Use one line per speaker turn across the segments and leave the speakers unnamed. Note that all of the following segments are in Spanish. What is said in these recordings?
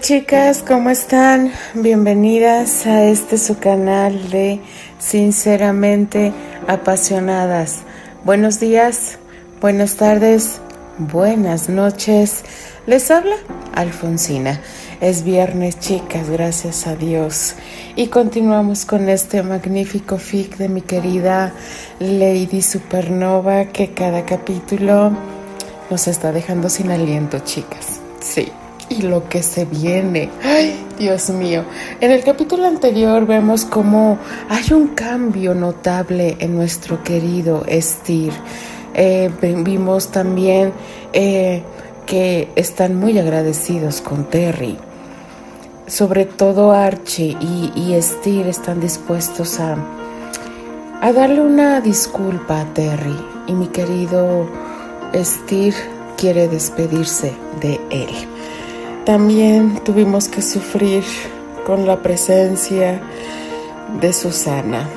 Chicas, ¿cómo están? Bienvenidas a este su canal de Sinceramente Apasionadas. Buenos días, buenas tardes, buenas noches. Les habla Alfonsina. Es viernes, chicas, gracias a Dios. Y continuamos con este magnífico fic de mi querida Lady Supernova que cada capítulo nos está dejando sin aliento, chicas. Sí lo que se viene. Ay, Dios mío. En el capítulo anterior vemos cómo hay un cambio notable en nuestro querido Estir. Eh, vimos también eh, que están muy agradecidos con Terry. Sobre todo Archie y, y están dispuestos a, a darle una disculpa a Terry. Y mi querido Estir quiere despedirse de él. También tuvimos que sufrir con la presencia de Susana,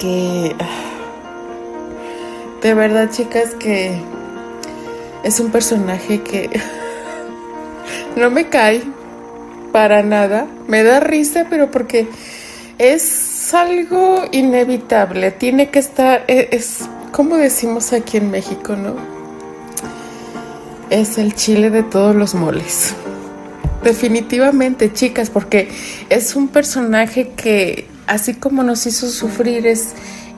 que de verdad chicas que es un personaje que no me cae para nada, me da risa, pero porque es algo inevitable, tiene que estar, e, es, como decimos aquí en México, ¿no? Es el chile de todos los moles. Definitivamente, chicas, porque es un personaje que, así como nos hizo sufrir, es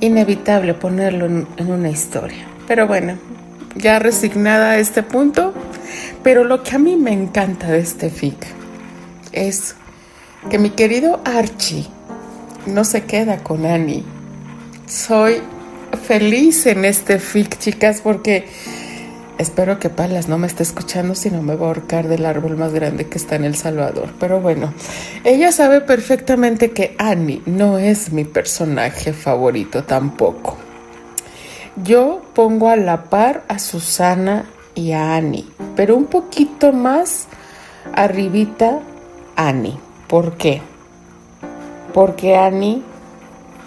inevitable ponerlo en, una historia. Pero bueno, ya resignada a este punto, pero lo que a mí me encanta de este fic es que mi querido Archie no se queda con Annie. Soy feliz en este fic, chicas, porque Espero que Palas no me esté escuchando, si no me va a ahorcar del árbol más grande que está en El Salvador. Pero bueno, ella sabe perfectamente que Annie no es mi personaje favorito tampoco. Yo pongo a la par a Susana y a Annie, pero un poquito más arribita Annie. ¿Por qué? Porque Annie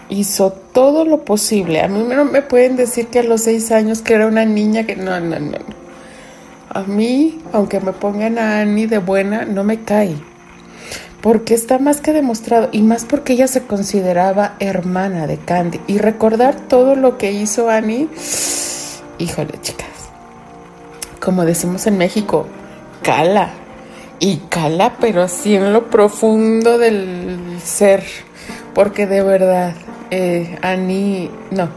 hizo todo lo posible. A mí no me pueden decir que a los seis años que era una niña que no, no, no. A mí, aunque me pongan a Annie de buena, no me cae. Porque está más que demostrado y más porque ella se consideraba hermana de Candy. Y recordar todo lo que hizo Annie, híjole chicas, como decimos en México, cala. Y cala, pero así en lo profundo del ser. Porque de verdad, eh, Annie, no.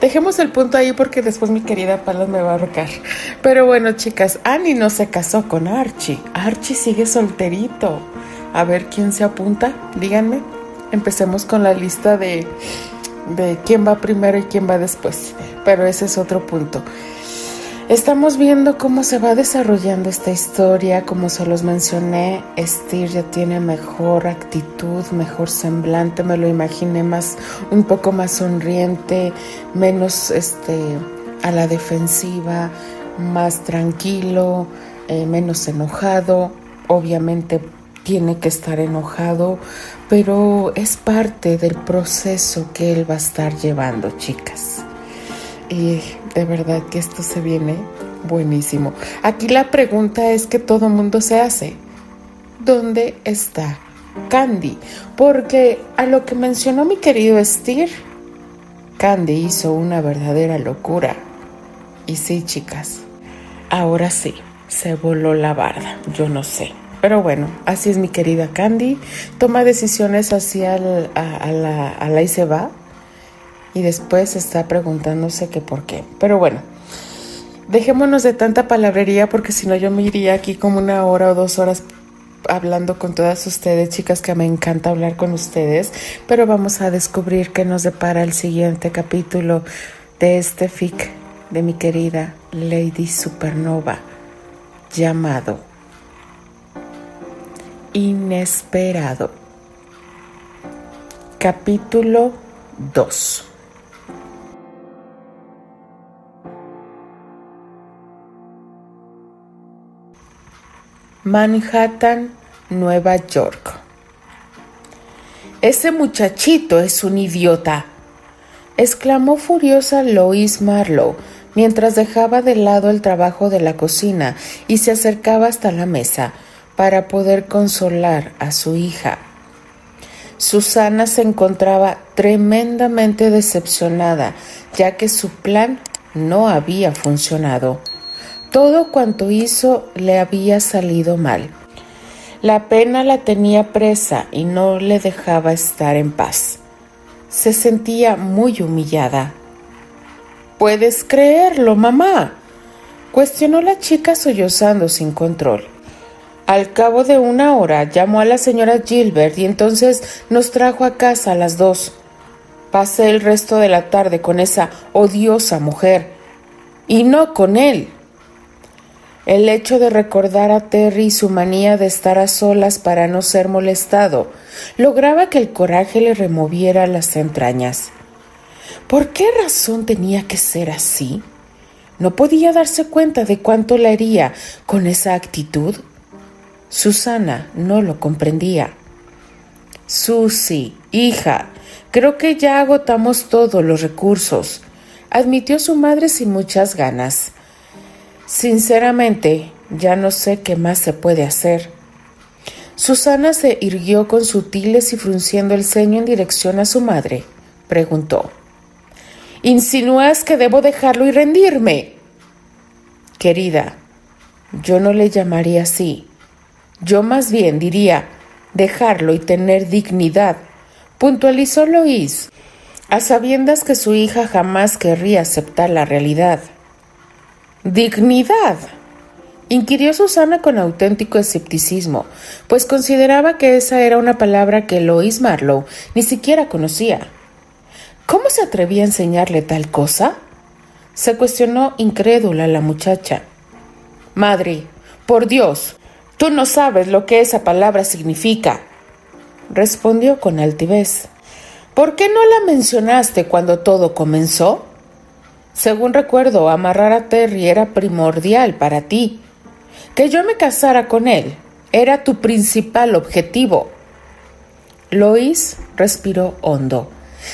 Dejemos el punto ahí porque después mi querida Palos me va a ahorcar. Pero bueno, chicas, Annie no se casó con Archie. Archie sigue solterito. A ver quién se apunta. Díganme. Empecemos con la lista de, de quién va primero y quién va después. Pero ese es otro punto. Estamos viendo cómo se va desarrollando esta historia, como se los mencioné, Estir ya tiene mejor actitud, mejor semblante, me lo imaginé más, un poco más sonriente, menos este a la defensiva, más tranquilo, eh, menos enojado, obviamente tiene que estar enojado, pero es parte del proceso que él va a estar llevando, chicas. Y de verdad que esto se viene buenísimo. Aquí la pregunta es que todo mundo se hace. ¿Dónde está Candy? Porque a lo que mencionó mi querido Steer, Candy hizo una verdadera locura. Y sí, chicas, ahora sí, se voló la barda, yo no sé. Pero bueno, así es mi querida Candy. Toma decisiones hacia a, la, a la y se va y después está preguntándose que por qué. Pero bueno, dejémonos de tanta palabrería porque si no yo me iría aquí como una hora o dos horas hablando con todas ustedes, chicas, que me encanta hablar con ustedes, pero vamos a descubrir qué nos depara el siguiente capítulo de este fic de mi querida Lady Supernova llamado Inesperado. Capítulo 2. Manhattan, Nueva York. Ese muchachito es un idiota, exclamó furiosa Lois Marlowe mientras dejaba de lado el trabajo de la cocina y se acercaba hasta la mesa para poder consolar a su hija. Susana se encontraba tremendamente decepcionada, ya que su plan no había funcionado. Todo cuanto hizo le había salido mal. La pena la tenía presa y no le dejaba estar en paz. Se sentía muy humillada. ¿Puedes creerlo, mamá? cuestionó la chica sollozando sin control. Al cabo de una hora llamó a la señora Gilbert y entonces nos trajo a casa a las dos. Pasé el resto de la tarde con esa odiosa mujer y no con él. El hecho de recordar a Terry y su manía de estar a solas para no ser molestado lograba que el coraje le removiera las entrañas. ¿Por qué razón tenía que ser así? ¿No podía darse cuenta de cuánto la hería con esa actitud? Susana no lo comprendía. Susy, hija, creo que ya agotamos todos los recursos, admitió su madre sin muchas ganas. Sinceramente, ya no sé qué más se puede hacer. Susana se irguió con sutiles y frunciendo el ceño en dirección a su madre. Preguntó. ¿Insinúas que debo dejarlo y rendirme? Querida, yo no le llamaría así. Yo más bien diría dejarlo y tener dignidad, puntualizó Lois, a sabiendas que su hija jamás querría aceptar la realidad. ¿Dignidad? inquirió Susana con auténtico escepticismo, pues consideraba que esa era una palabra que Lois Marlowe ni siquiera conocía. ¿Cómo se atrevía a enseñarle tal cosa? se cuestionó incrédula la muchacha. Madre, por Dios, tú no sabes lo que esa palabra significa, respondió con altivez. ¿Por qué no la mencionaste cuando todo comenzó? Según recuerdo, amarrar a Terry era primordial para ti. Que yo me casara con él era tu principal objetivo. Lois respiró hondo.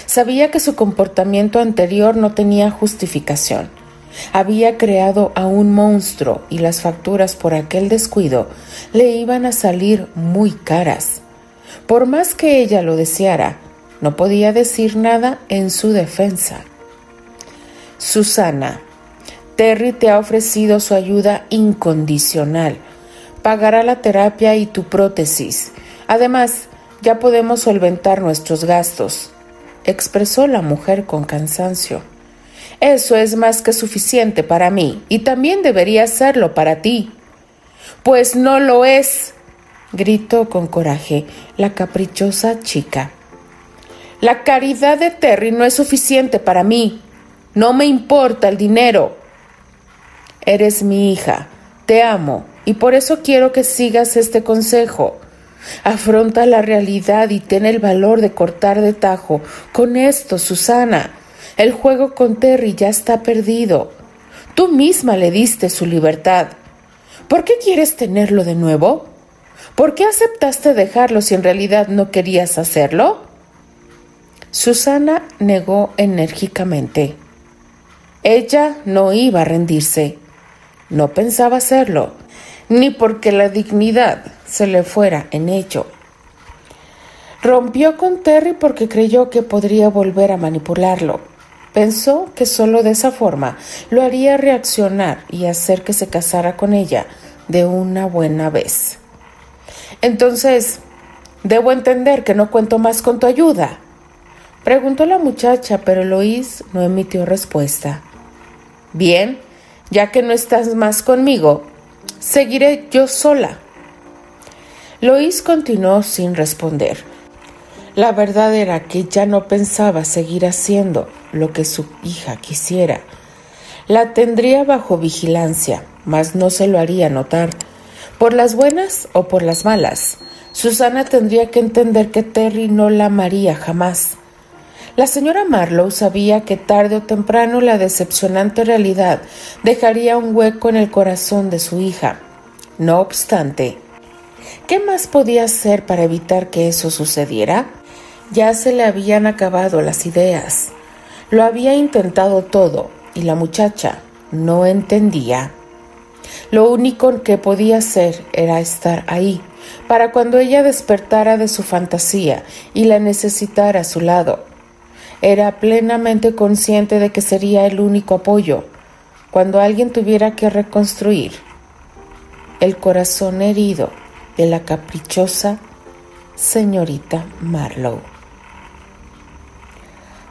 Sabía que su comportamiento anterior no tenía justificación. Había creado a un monstruo y las facturas por aquel descuido le iban a salir muy caras. Por más que ella lo deseara, no podía decir nada en su defensa. Susana, Terry te ha ofrecido su ayuda incondicional. Pagará la terapia y tu prótesis. Además, ya podemos solventar nuestros gastos, expresó la mujer con cansancio. Eso es más que suficiente para mí y también debería serlo para ti. Pues no lo es, gritó con coraje la caprichosa chica. La caridad de Terry no es suficiente para mí. No me importa el dinero. Eres mi hija, te amo y por eso quiero que sigas este consejo. Afronta la realidad y ten el valor de cortar de tajo con esto, Susana. El juego con Terry ya está perdido. Tú misma le diste su libertad. ¿Por qué quieres tenerlo de nuevo? ¿Por qué aceptaste dejarlo si en realidad no querías hacerlo? Susana negó enérgicamente. Ella no iba a rendirse. No pensaba hacerlo, ni porque la dignidad se le fuera en ello. Rompió con Terry porque creyó que podría volver a manipularlo. Pensó que solo de esa forma lo haría reaccionar y hacer que se casara con ella de una buena vez. Entonces, debo entender que no cuento más con tu ayuda. Preguntó la muchacha, pero Lois no emitió respuesta. Bien, ya que no estás más conmigo, seguiré yo sola. Lois continuó sin responder. La verdad era que ya no pensaba seguir haciendo lo que su hija quisiera. La tendría bajo vigilancia, mas no se lo haría notar. Por las buenas o por las malas, Susana tendría que entender que Terry no la amaría jamás. La señora Marlowe sabía que tarde o temprano la decepcionante realidad dejaría un hueco en el corazón de su hija. No obstante, ¿qué más podía hacer para evitar que eso sucediera? Ya se le habían acabado las ideas. Lo había intentado todo y la muchacha no entendía. Lo único que podía hacer era estar ahí, para cuando ella despertara de su fantasía y la necesitara a su lado. Era plenamente consciente de que sería el único apoyo cuando alguien tuviera que reconstruir el corazón herido de la caprichosa señorita Marlowe.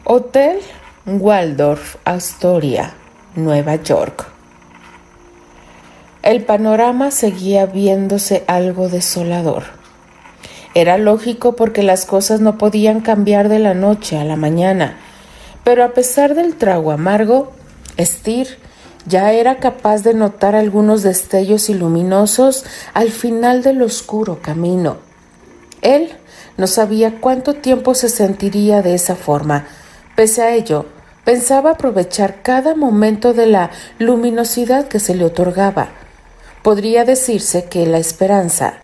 Hotel Waldorf Astoria, Nueva York. El panorama seguía viéndose algo desolador. Era lógico porque las cosas no podían cambiar de la noche a la mañana, pero a pesar del trago amargo, Steer ya era capaz de notar algunos destellos iluminosos al final del oscuro camino. Él no sabía cuánto tiempo se sentiría de esa forma. Pese a ello, pensaba aprovechar cada momento de la luminosidad que se le otorgaba. Podría decirse que la esperanza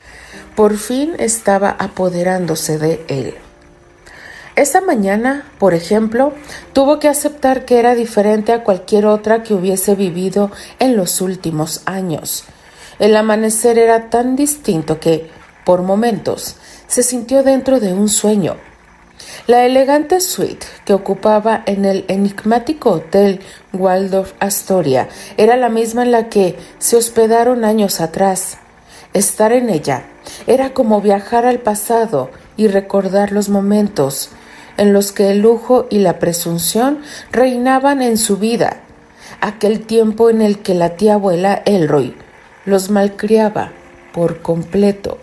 por fin estaba apoderándose de él. Esa mañana, por ejemplo, tuvo que aceptar que era diferente a cualquier otra que hubiese vivido en los últimos años. El amanecer era tan distinto que, por momentos, se sintió dentro de un sueño. La elegante suite que ocupaba en el enigmático hotel Waldorf Astoria era la misma en la que se hospedaron años atrás. Estar en ella era como viajar al pasado y recordar los momentos en los que el lujo y la presunción reinaban en su vida, aquel tiempo en el que la tía abuela Elroy los malcriaba por completo.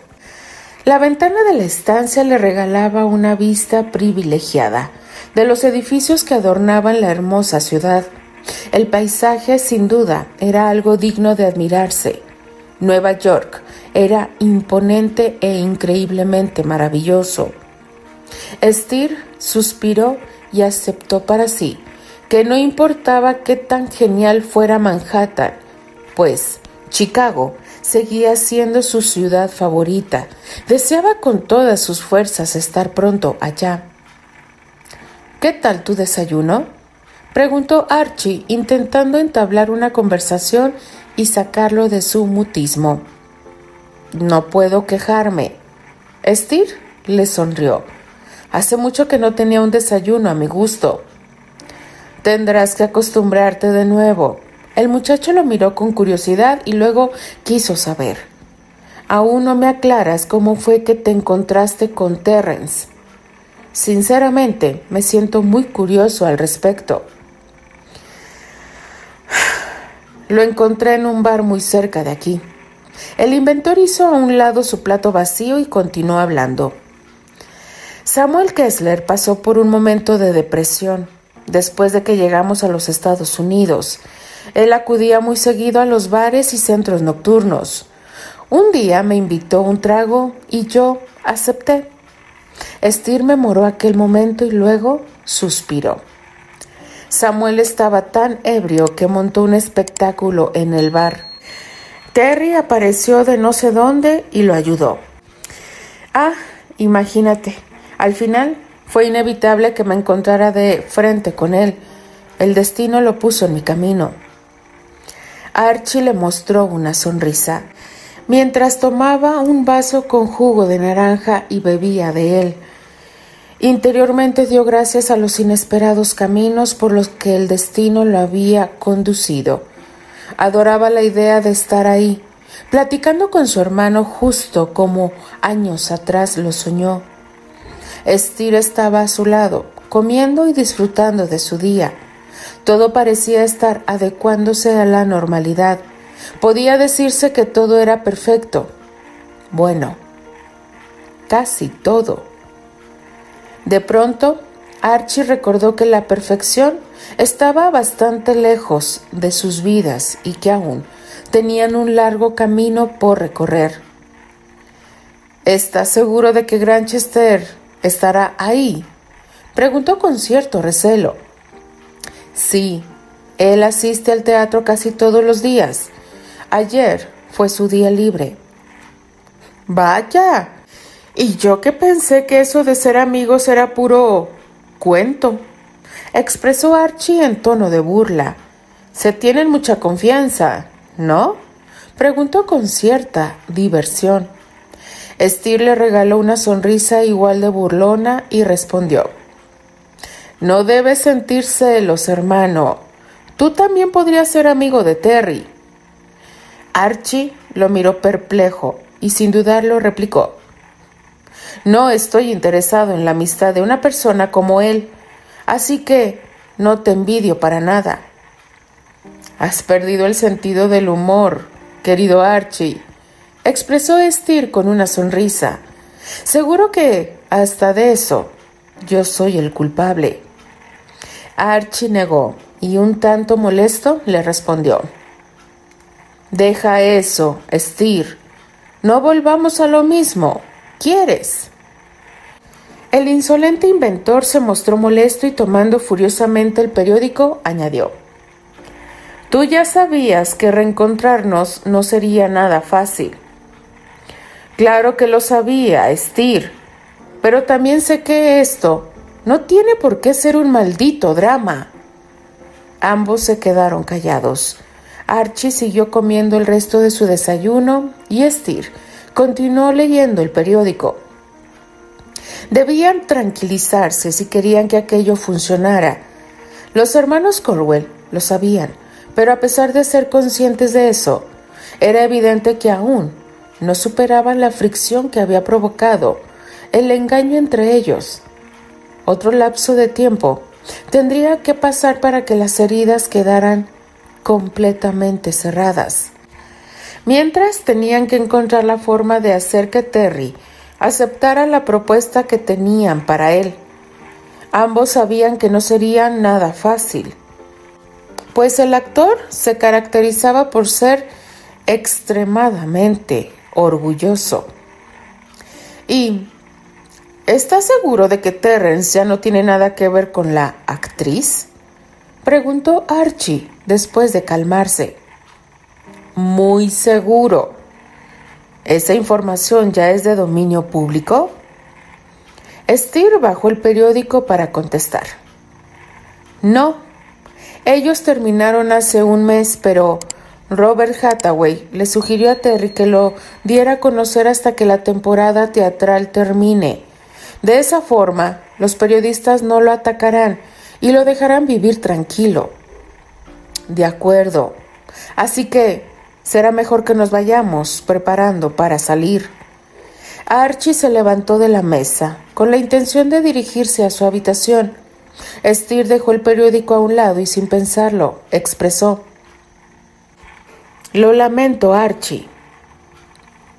La ventana de la estancia le regalaba una vista privilegiada de los edificios que adornaban la hermosa ciudad. El paisaje, sin duda, era algo digno de admirarse. Nueva York era imponente e increíblemente maravilloso. Steer suspiró y aceptó para sí que no importaba qué tan genial fuera Manhattan, pues Chicago seguía siendo su ciudad favorita. Deseaba con todas sus fuerzas estar pronto allá. ¿Qué tal tu desayuno? preguntó Archie, intentando entablar una conversación y sacarlo de su mutismo. No puedo quejarme. Steer le sonrió. Hace mucho que no tenía un desayuno a mi gusto. Tendrás que acostumbrarte de nuevo. El muchacho lo miró con curiosidad y luego quiso saber. Aún no me aclaras cómo fue que te encontraste con Terrence. Sinceramente, me siento muy curioso al respecto. Lo encontré en un bar muy cerca de aquí. El inventor hizo a un lado su plato vacío y continuó hablando. Samuel Kessler pasó por un momento de depresión después de que llegamos a los Estados Unidos. Él acudía muy seguido a los bares y centros nocturnos. Un día me invitó un trago y yo acepté. Estir memoró aquel momento y luego suspiró. Samuel estaba tan ebrio que montó un espectáculo en el bar. Terry apareció de no sé dónde y lo ayudó. Ah, imagínate, al final fue inevitable que me encontrara de frente con él. El destino lo puso en mi camino. Archie le mostró una sonrisa mientras tomaba un vaso con jugo de naranja y bebía de él. Interiormente dio gracias a los inesperados caminos por los que el destino lo había conducido. Adoraba la idea de estar ahí, platicando con su hermano justo como años atrás lo soñó. Estira estaba a su lado, comiendo y disfrutando de su día. Todo parecía estar adecuándose a la normalidad. Podía decirse que todo era perfecto. Bueno, casi todo. De pronto, Archie recordó que la perfección estaba bastante lejos de sus vidas y que aún tenían un largo camino por recorrer. ¿Estás seguro de que Granchester ¿Estará ahí? Preguntó con cierto recelo. Sí, él asiste al teatro casi todos los días. Ayer fue su día libre. Vaya. Y yo que pensé que eso de ser amigos era puro cuento, expresó Archie en tono de burla. Se tienen mucha confianza, ¿no? Preguntó con cierta diversión. Steer le regaló una sonrisa igual de burlona y respondió. No debes sentir celos, hermano. Tú también podrías ser amigo de Terry. Archie lo miró perplejo y sin dudarlo replicó. No estoy interesado en la amistad de una persona como él, así que no te envidio para nada. Has perdido el sentido del humor, querido Archie, expresó Steer con una sonrisa. Seguro que hasta de eso yo soy el culpable. Archie negó y un tanto molesto le respondió. Deja eso, Steer. No volvamos a lo mismo. ¿Quieres? El insolente inventor se mostró molesto y tomando furiosamente el periódico, añadió. Tú ya sabías que reencontrarnos no sería nada fácil. Claro que lo sabía, Steer, pero también sé que esto no tiene por qué ser un maldito drama. Ambos se quedaron callados. Archie siguió comiendo el resto de su desayuno y Steer continuó leyendo el periódico. Debían tranquilizarse si querían que aquello funcionara. Los hermanos Colwell lo sabían, pero a pesar de ser conscientes de eso, era evidente que aún no superaban la fricción que había provocado el engaño entre ellos. Otro lapso de tiempo tendría que pasar para que las heridas quedaran completamente cerradas. Mientras tenían que encontrar la forma de hacer que Terry aceptara la propuesta que tenían para él. Ambos sabían que no sería nada fácil, pues el actor se caracterizaba por ser extremadamente orgulloso. Y ¿Estás seguro de que Terrence ya no tiene nada que ver con la actriz? Preguntó Archie después de calmarse. Muy seguro. ¿Esa información ya es de dominio público? Steer bajó el periódico para contestar. No. Ellos terminaron hace un mes, pero Robert Hathaway le sugirió a Terry que lo diera a conocer hasta que la temporada teatral termine de esa forma, los periodistas no lo atacarán y lo dejarán vivir tranquilo. De acuerdo. Así que será mejor que nos vayamos preparando para salir. Archie se levantó de la mesa con la intención de dirigirse a su habitación. Steer dejó el periódico a un lado y sin pensarlo, expresó. Lo lamento, Archie.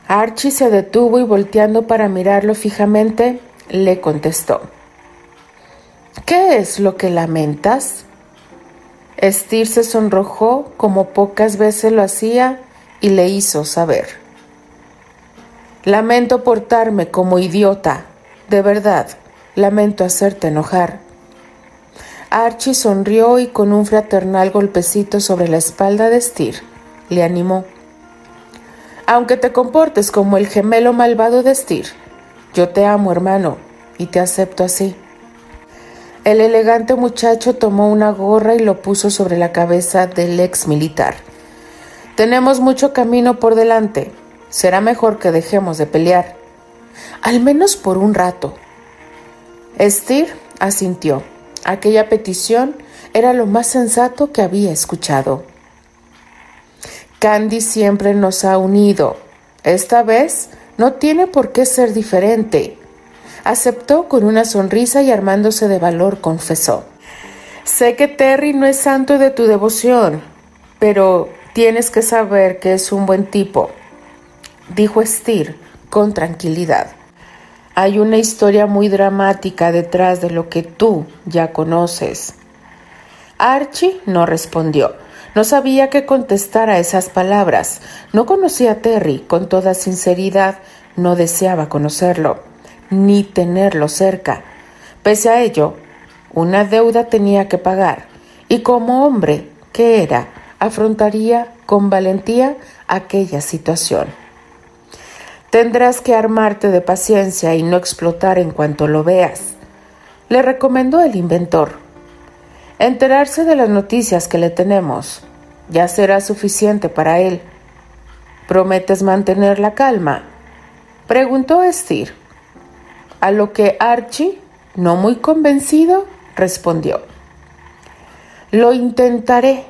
Archie se detuvo y volteando para mirarlo fijamente, le contestó. ¿Qué es lo que lamentas? Estir se sonrojó como pocas veces lo hacía y le hizo saber. Lamento portarme como idiota. De verdad, lamento hacerte enojar. Archie sonrió y con un fraternal golpecito sobre la espalda de Steer le animó. Aunque te comportes como el gemelo malvado de Steer, yo te amo, hermano, y te acepto así. El elegante muchacho tomó una gorra y lo puso sobre la cabeza del ex militar. Tenemos mucho camino por delante. Será mejor que dejemos de pelear. Al menos por un rato. Steer asintió. Aquella petición era lo más sensato que había escuchado. Candy siempre nos ha unido. Esta vez no tiene por qué ser diferente. Aceptó con una sonrisa y armándose de valor confesó. Sé que Terry no es santo de tu devoción, pero tienes que saber que es un buen tipo, dijo Steer con tranquilidad. Hay una historia muy dramática detrás de lo que tú ya conoces. Archie no respondió. No sabía qué contestar a esas palabras. No conocía a Terry, con toda sinceridad, no deseaba conocerlo, ni tenerlo cerca. Pese a ello, una deuda tenía que pagar, y como hombre que era, afrontaría con valentía aquella situación. Tendrás que armarte de paciencia y no explotar en cuanto lo veas, le recomendó el inventor. Enterarse de las noticias que le tenemos ya será suficiente para él. ¿Prometes mantener la calma? Preguntó Estir. A lo que Archie, no muy convencido, respondió. Lo intentaré,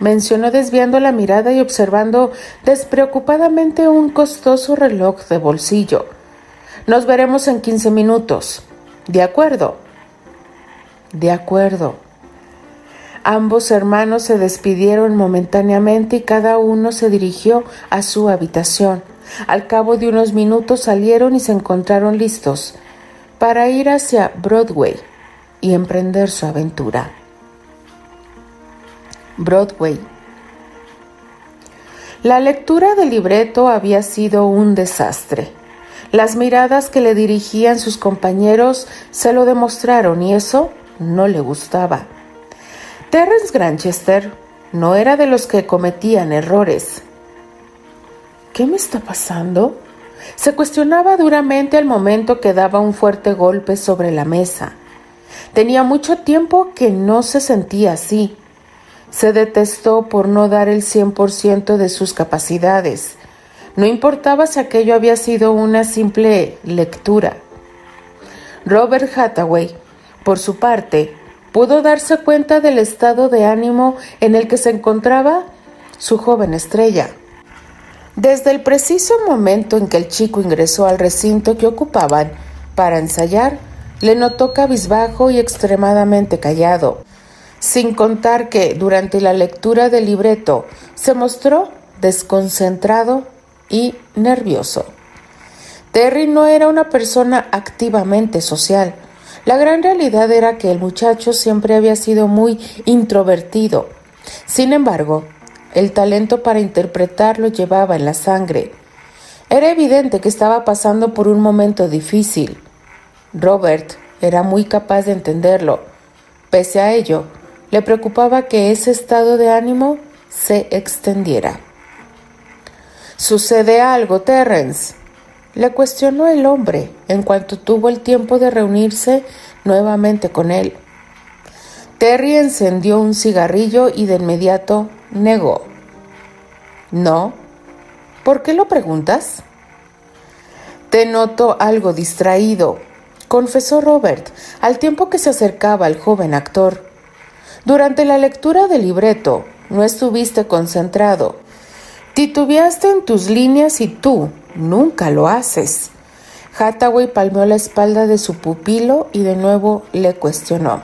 mencionó desviando la mirada y observando despreocupadamente un costoso reloj de bolsillo. Nos veremos en quince minutos. ¿De acuerdo? De acuerdo. Ambos hermanos se despidieron momentáneamente y cada uno se dirigió a su habitación. Al cabo de unos minutos salieron y se encontraron listos para ir hacia Broadway y emprender su aventura. Broadway. La lectura del libreto había sido un desastre. Las miradas que le dirigían sus compañeros se lo demostraron y eso no le gustaba. Terence Granchester no era de los que cometían errores. ¿Qué me está pasando? Se cuestionaba duramente al momento que daba un fuerte golpe sobre la mesa. Tenía mucho tiempo que no se sentía así. Se detestó por no dar el 100% de sus capacidades. No importaba si aquello había sido una simple lectura. Robert Hathaway, por su parte, pudo darse cuenta del estado de ánimo en el que se encontraba su joven estrella. Desde el preciso momento en que el chico ingresó al recinto que ocupaban para ensayar, le notó cabizbajo y extremadamente callado, sin contar que durante la lectura del libreto se mostró desconcentrado y nervioso. Terry no era una persona activamente social. La gran realidad era que el muchacho siempre había sido muy introvertido. Sin embargo, el talento para interpretar lo llevaba en la sangre. Era evidente que estaba pasando por un momento difícil. Robert era muy capaz de entenderlo. Pese a ello, le preocupaba que ese estado de ánimo se extendiera. ¿Sucede algo, Terrence? Le cuestionó el hombre en cuanto tuvo el tiempo de reunirse nuevamente con él. Terry encendió un cigarrillo y de inmediato negó. No. ¿Por qué lo preguntas? Te noto algo distraído, confesó Robert al tiempo que se acercaba al joven actor. Durante la lectura del libreto no estuviste concentrado. Titubeaste en tus líneas y tú nunca lo haces. Hathaway palmeó la espalda de su pupilo y de nuevo le cuestionó.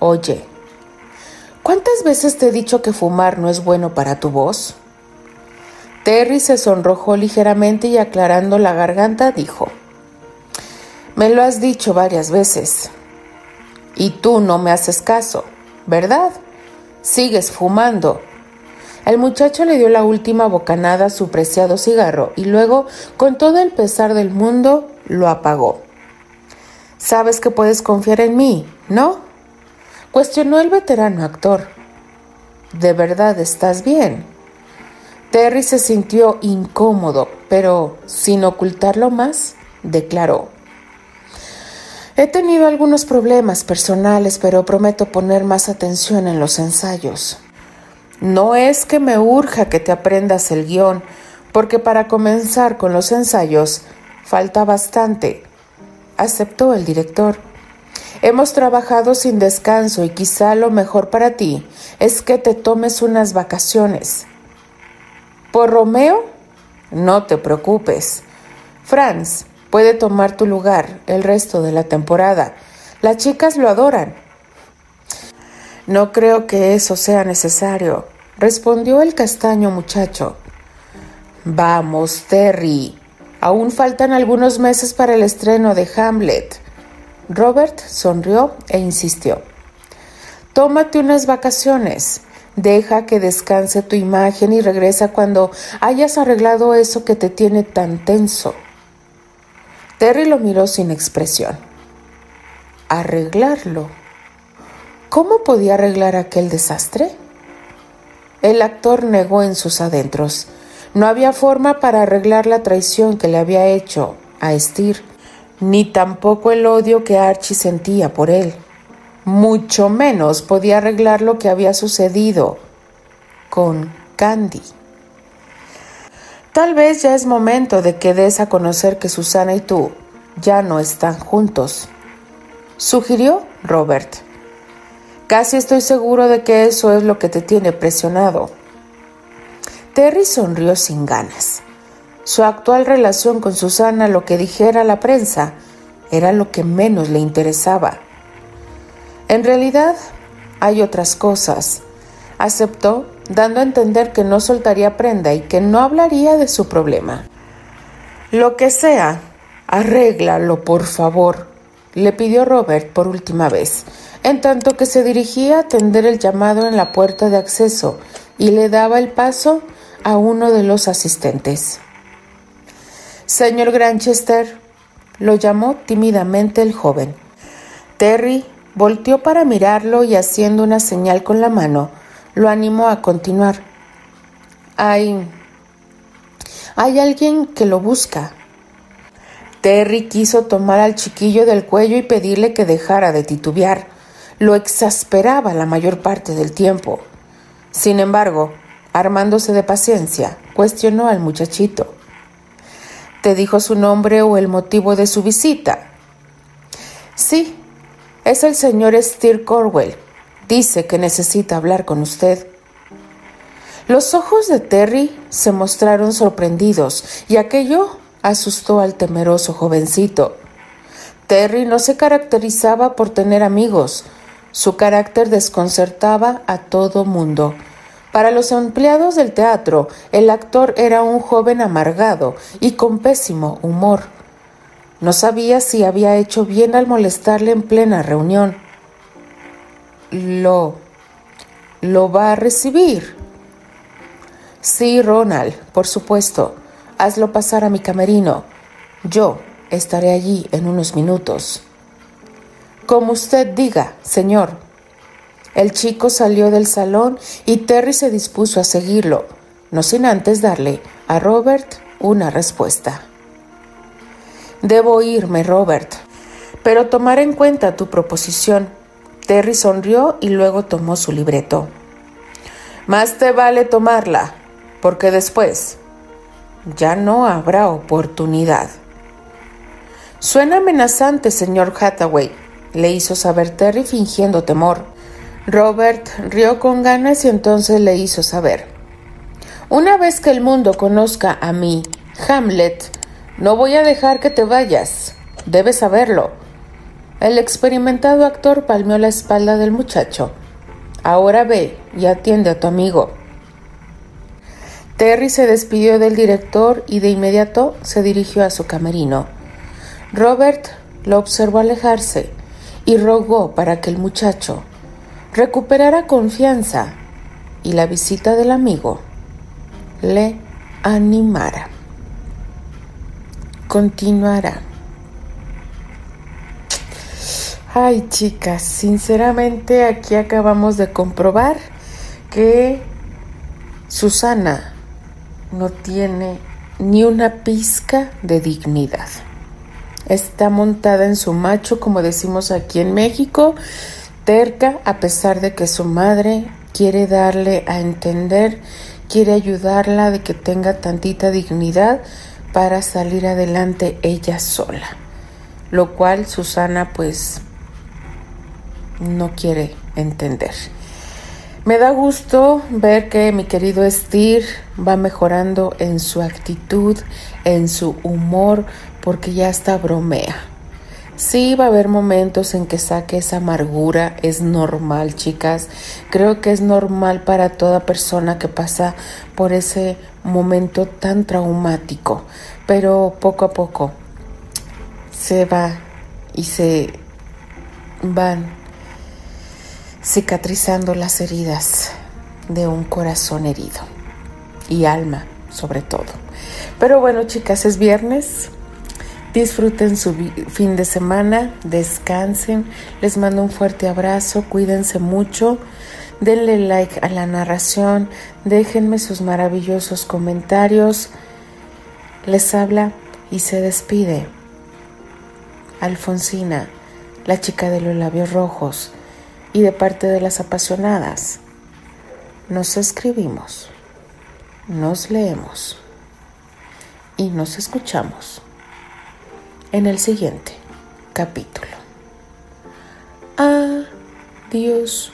Oye, ¿cuántas veces te he dicho que fumar no es bueno para tu voz? Terry se sonrojó ligeramente y aclarando la garganta dijo, Me lo has dicho varias veces. Y tú no me haces caso, ¿verdad? Sigues fumando. El muchacho le dio la última bocanada a su preciado cigarro y luego, con todo el pesar del mundo, lo apagó. Sabes que puedes confiar en mí, ¿no? Cuestionó el veterano actor. ¿De verdad estás bien? Terry se sintió incómodo, pero sin ocultarlo más, declaró. He tenido algunos problemas personales, pero prometo poner más atención en los ensayos. No es que me urja que te aprendas el guion, porque para comenzar con los ensayos falta bastante, aceptó el director. Hemos trabajado sin descanso y quizá lo mejor para ti es que te tomes unas vacaciones. Por Romeo, no te preocupes. Franz puede tomar tu lugar el resto de la temporada. Las chicas lo adoran. No creo que eso sea necesario, respondió el castaño muchacho. Vamos, Terry. Aún faltan algunos meses para el estreno de Hamlet. Robert sonrió e insistió. Tómate unas vacaciones. Deja que descanse tu imagen y regresa cuando hayas arreglado eso que te tiene tan tenso. Terry lo miró sin expresión. ¿Arreglarlo? ¿Cómo podía arreglar aquel desastre? El actor negó en sus adentros. No había forma para arreglar la traición que le había hecho a Steer ni tampoco el odio que Archie sentía por él. mucho menos podía arreglar lo que había sucedido con Candy. Tal vez ya es momento de que des a conocer que Susana y tú ya no están juntos, sugirió Robert. Casi estoy seguro de que eso es lo que te tiene presionado. Terry sonrió sin ganas. Su actual relación con Susana, lo que dijera la prensa, era lo que menos le interesaba. En realidad, hay otras cosas, aceptó, dando a entender que no soltaría prenda y que no hablaría de su problema. Lo que sea, arréglalo, por favor, le pidió Robert por última vez, en tanto que se dirigía a atender el llamado en la puerta de acceso y le daba el paso a uno de los asistentes. Señor Granchester, lo llamó tímidamente el joven. Terry volteó para mirarlo y haciendo una señal con la mano, lo animó a continuar. Hay... Hay alguien que lo busca. Terry quiso tomar al chiquillo del cuello y pedirle que dejara de titubear. Lo exasperaba la mayor parte del tiempo. Sin embargo, armándose de paciencia, cuestionó al muchachito. ¿Te dijo su nombre o el motivo de su visita? Sí, es el señor Steer Corwell. Dice que necesita hablar con usted. Los ojos de Terry se mostraron sorprendidos y aquello asustó al temeroso jovencito. Terry no se caracterizaba por tener amigos. Su carácter desconcertaba a todo mundo. Para los empleados del teatro, el actor era un joven amargado y con pésimo humor. No sabía si había hecho bien al molestarle en plena reunión. Lo... ¿Lo va a recibir? Sí, Ronald, por supuesto. Hazlo pasar a mi camerino. Yo estaré allí en unos minutos. Como usted diga, señor. El chico salió del salón y Terry se dispuso a seguirlo, no sin antes darle a Robert una respuesta. Debo irme, Robert, pero tomar en cuenta tu proposición. Terry sonrió y luego tomó su libreto. Más te vale tomarla, porque después ya no habrá oportunidad. Suena amenazante, señor Hathaway, le hizo saber Terry fingiendo temor. Robert rió con ganas y entonces le hizo saber. Una vez que el mundo conozca a mí, Hamlet, no voy a dejar que te vayas. Debes saberlo. El experimentado actor palmeó la espalda del muchacho. Ahora ve y atiende a tu amigo. Terry se despidió del director y de inmediato se dirigió a su camerino. Robert lo observó alejarse y rogó para que el muchacho recuperara confianza y la visita del amigo le animara continuará. Ay, chicas, sinceramente aquí acabamos de comprobar que Susana no tiene ni una pizca de dignidad. Está montada en su macho, como decimos aquí en México, terca a pesar de que su madre quiere darle a entender, quiere ayudarla de que tenga tantita dignidad, para salir adelante ella sola, lo cual Susana pues no quiere entender. Me da gusto ver que mi querido Steer va mejorando en su actitud, en su humor, porque ya está bromea. Sí va a haber momentos en que saque esa amargura, es normal, chicas. Creo que es normal para toda persona que pasa por ese momento tan traumático, pero poco a poco se va y se van cicatrizando las heridas de un corazón herido y alma sobre todo. Pero bueno, chicas, es viernes. Disfruten su fin de semana, descansen, les mando un fuerte abrazo, cuídense mucho, denle like a la narración, déjenme sus maravillosos comentarios. Les habla y se despide Alfonsina, la chica de los labios rojos, y de parte de las apasionadas. Nos escribimos, nos leemos y nos escuchamos en el siguiente capítulo. Adiós.